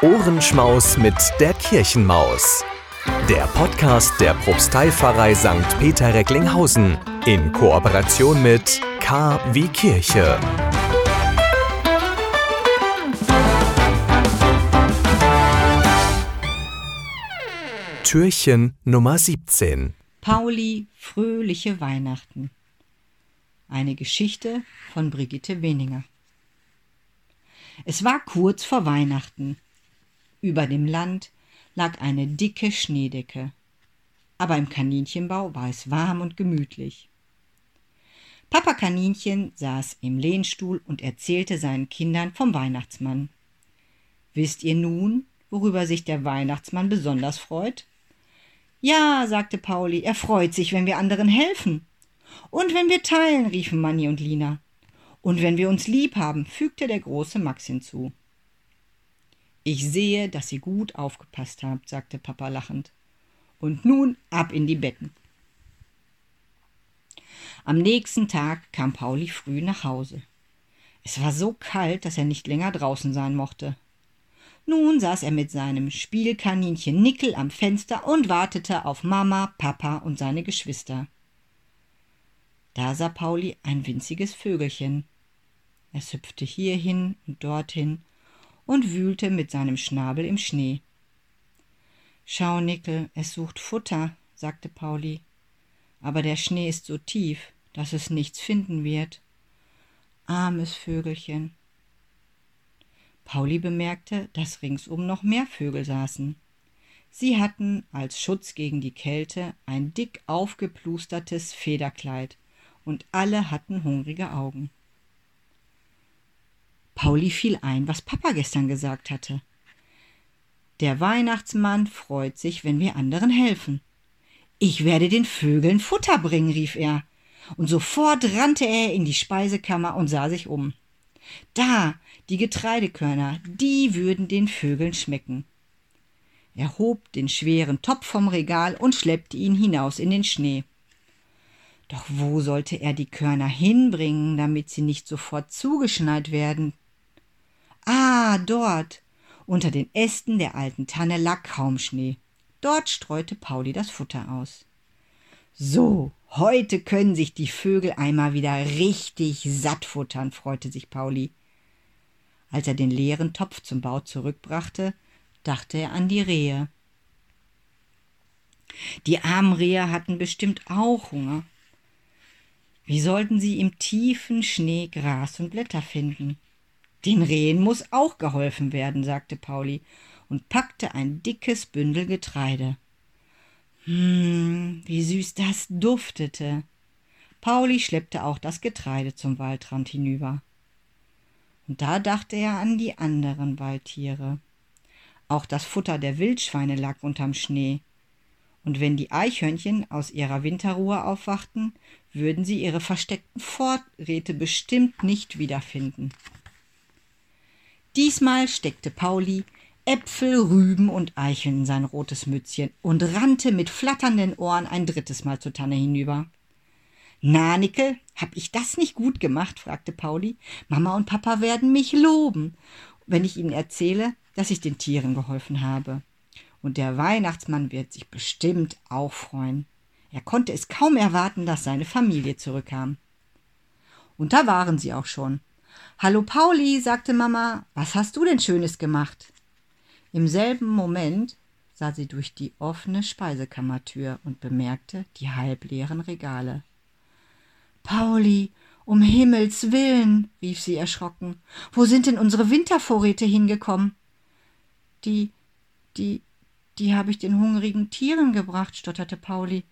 Ohrenschmaus mit der Kirchenmaus. Der Podcast der Propsteipfarrei St. Peter Recklinghausen in Kooperation mit K wie Kirche. Türchen Nummer 17. Pauli fröhliche Weihnachten. Eine Geschichte von Brigitte Weninger. Es war kurz vor Weihnachten. Über dem Land lag eine dicke Schneedecke. Aber im Kaninchenbau war es warm und gemütlich. Papa Kaninchen saß im Lehnstuhl und erzählte seinen Kindern vom Weihnachtsmann. Wisst ihr nun, worüber sich der Weihnachtsmann besonders freut? Ja, sagte Pauli, er freut sich, wenn wir anderen helfen. Und wenn wir teilen, riefen Manni und Lina. Und wenn wir uns lieb haben, fügte der große Max hinzu. Ich sehe, dass ihr gut aufgepasst habt, sagte Papa lachend. Und nun ab in die Betten. Am nächsten Tag kam Pauli früh nach Hause. Es war so kalt, dass er nicht länger draußen sein mochte. Nun saß er mit seinem Spielkaninchen Nickel am Fenster und wartete auf Mama, Papa und seine Geschwister. Da sah Pauli ein winziges Vögelchen. Es hüpfte hierhin und dorthin und wühlte mit seinem Schnabel im Schnee. Schau, Nickel, es sucht Futter, sagte Pauli. Aber der Schnee ist so tief, dass es nichts finden wird. Armes Vögelchen. Pauli bemerkte, dass ringsum noch mehr Vögel saßen. Sie hatten als Schutz gegen die Kälte ein dick aufgeplustertes Federkleid, und alle hatten hungrige Augen. Pauli fiel ein, was Papa gestern gesagt hatte. Der Weihnachtsmann freut sich, wenn wir anderen helfen. Ich werde den Vögeln Futter bringen, rief er, und sofort rannte er in die Speisekammer und sah sich um. Da, die Getreidekörner, die würden den Vögeln schmecken. Er hob den schweren Topf vom Regal und schleppte ihn hinaus in den Schnee. Doch wo sollte er die Körner hinbringen, damit sie nicht sofort zugeschneit werden? Ah, dort. Unter den Ästen der alten Tanne lag kaum Schnee. Dort streute Pauli das Futter aus. So, heute können sich die Vögel einmal wieder richtig satt futtern, freute sich Pauli. Als er den leeren Topf zum Bau zurückbrachte, dachte er an die Rehe. Die armen Rehe hatten bestimmt auch Hunger. Wie sollten sie im tiefen Schnee Gras und Blätter finden? Den Rehen muss auch geholfen werden, sagte Pauli und packte ein dickes Bündel Getreide. Hm, wie süß das duftete. Pauli schleppte auch das Getreide zum Waldrand hinüber. Und da dachte er an die anderen Waldtiere. Auch das Futter der Wildschweine lag unterm Schnee. Und wenn die Eichhörnchen aus ihrer Winterruhe aufwachten, würden sie ihre versteckten Vorräte bestimmt nicht wiederfinden. Diesmal steckte Pauli Äpfel, Rüben und Eicheln in sein rotes Mützchen und rannte mit flatternden Ohren ein drittes Mal zur Tanne hinüber. Na, Nickel, hab ich das nicht gut gemacht? fragte Pauli. Mama und Papa werden mich loben, wenn ich ihnen erzähle, dass ich den Tieren geholfen habe. Und der Weihnachtsmann wird sich bestimmt auch freuen. Er konnte es kaum erwarten, dass seine Familie zurückkam. Und da waren sie auch schon. Hallo Pauli, sagte Mama, was hast du denn Schönes gemacht? Im selben Moment sah sie durch die offene Speisekammertür und bemerkte die halbleeren Regale. Pauli, um Himmels willen, rief sie erschrocken, wo sind denn unsere Wintervorräte hingekommen? Die, die, die habe ich den hungrigen Tieren gebracht, stotterte Pauli.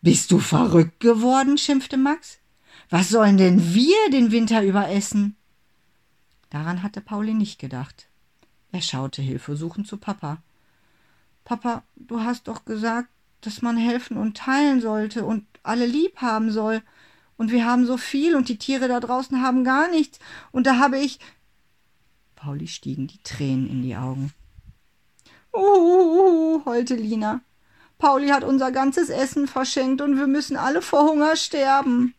Bist du verrückt geworden? schimpfte Max. Was sollen denn wir den Winter über essen? Daran hatte Pauli nicht gedacht. Er schaute hilfesuchend zu Papa. Papa, du hast doch gesagt, dass man helfen und teilen sollte und alle lieb haben soll und wir haben so viel und die Tiere da draußen haben gar nichts und da habe ich. Pauli stiegen die Tränen in die Augen. Uhuhu, heulte Lina. Pauli hat unser ganzes Essen verschenkt und wir müssen alle vor Hunger sterben.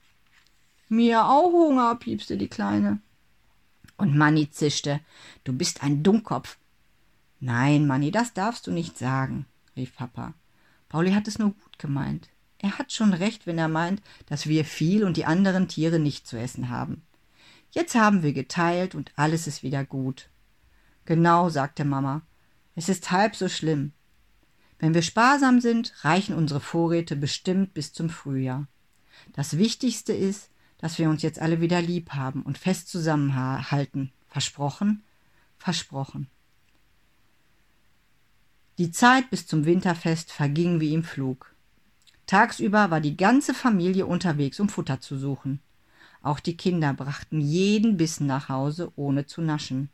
Mir auch Hunger, piepste die Kleine. Und Manni zischte. Du bist ein Dummkopf. Nein, Manni, das darfst du nicht sagen, rief Papa. Pauli hat es nur gut gemeint. Er hat schon recht, wenn er meint, dass wir viel und die anderen Tiere nicht zu essen haben. Jetzt haben wir geteilt und alles ist wieder gut. Genau, sagte Mama. Es ist halb so schlimm. Wenn wir sparsam sind, reichen unsere Vorräte bestimmt bis zum Frühjahr. Das Wichtigste ist, dass wir uns jetzt alle wieder lieb haben und fest zusammenhalten. Versprochen? Versprochen. Die Zeit bis zum Winterfest verging wie im Flug. Tagsüber war die ganze Familie unterwegs, um Futter zu suchen. Auch die Kinder brachten jeden Bissen nach Hause, ohne zu naschen.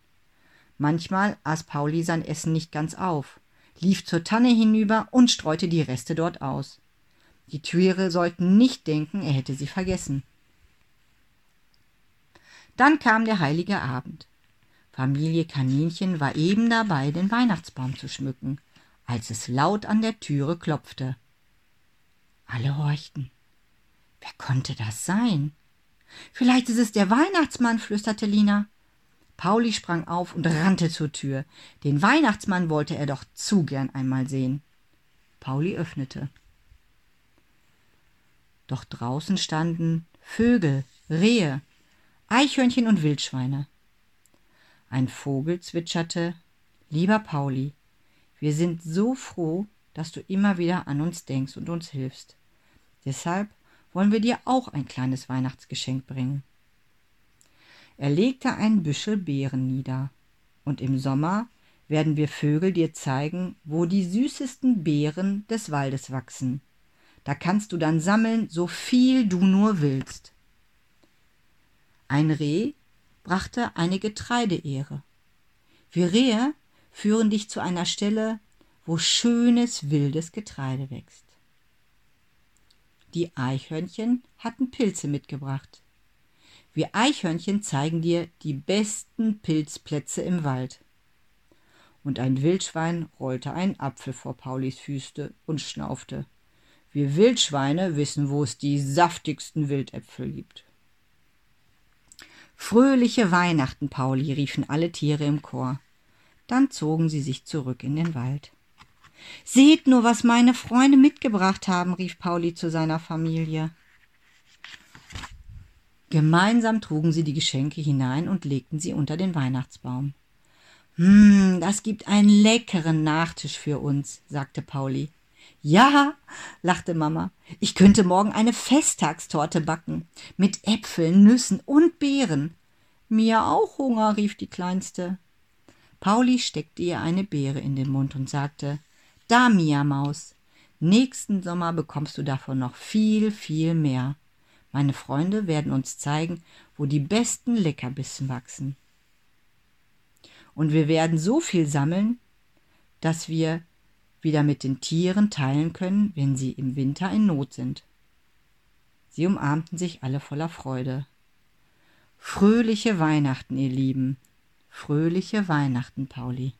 Manchmal aß Pauli sein Essen nicht ganz auf, lief zur Tanne hinüber und streute die Reste dort aus. Die Tiere sollten nicht denken, er hätte sie vergessen. Dann kam der heilige Abend. Familie Kaninchen war eben dabei, den Weihnachtsbaum zu schmücken, als es laut an der Türe klopfte. Alle horchten. Wer konnte das sein? Vielleicht ist es der Weihnachtsmann, flüsterte Lina. Pauli sprang auf und rannte zur Tür. Den Weihnachtsmann wollte er doch zu gern einmal sehen. Pauli öffnete. Doch draußen standen Vögel, Rehe, Eichhörnchen und Wildschweine. Ein Vogel zwitscherte Lieber Pauli, wir sind so froh, dass du immer wieder an uns denkst und uns hilfst. Deshalb wollen wir dir auch ein kleines Weihnachtsgeschenk bringen. Er legte ein Büschel Beeren nieder, und im Sommer werden wir Vögel dir zeigen, wo die süßesten Beeren des Waldes wachsen. Da kannst du dann sammeln, so viel du nur willst. Ein Reh brachte eine Getreideehre. Wir Rehe führen dich zu einer Stelle, wo schönes wildes Getreide wächst. Die Eichhörnchen hatten Pilze mitgebracht. Wir Eichhörnchen zeigen dir die besten Pilzplätze im Wald. Und ein Wildschwein rollte einen Apfel vor Paulis Füße und schnaufte. Wir Wildschweine wissen, wo es die saftigsten Wildäpfel gibt. Fröhliche Weihnachten, Pauli, riefen alle Tiere im Chor. Dann zogen sie sich zurück in den Wald. Seht nur, was meine Freunde mitgebracht haben, rief Pauli zu seiner Familie. Gemeinsam trugen sie die Geschenke hinein und legten sie unter den Weihnachtsbaum. Hm, das gibt einen leckeren Nachtisch für uns, sagte Pauli. Ja, lachte Mama, ich könnte morgen eine Festtagstorte backen, mit Äpfeln, Nüssen und Beeren. Mir auch Hunger, rief die Kleinste. Pauli steckte ihr eine Beere in den Mund und sagte, Da, Mia Maus, nächsten Sommer bekommst du davon noch viel, viel mehr. Meine Freunde werden uns zeigen, wo die besten Leckerbissen wachsen. Und wir werden so viel sammeln, dass wir wieder mit den Tieren teilen können, wenn sie im Winter in Not sind. Sie umarmten sich alle voller Freude. Fröhliche Weihnachten, ihr Lieben. Fröhliche Weihnachten, Pauli.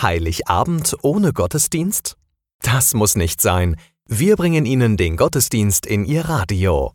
Heiligabend ohne Gottesdienst? Das muss nicht sein. Wir bringen Ihnen den Gottesdienst in Ihr Radio.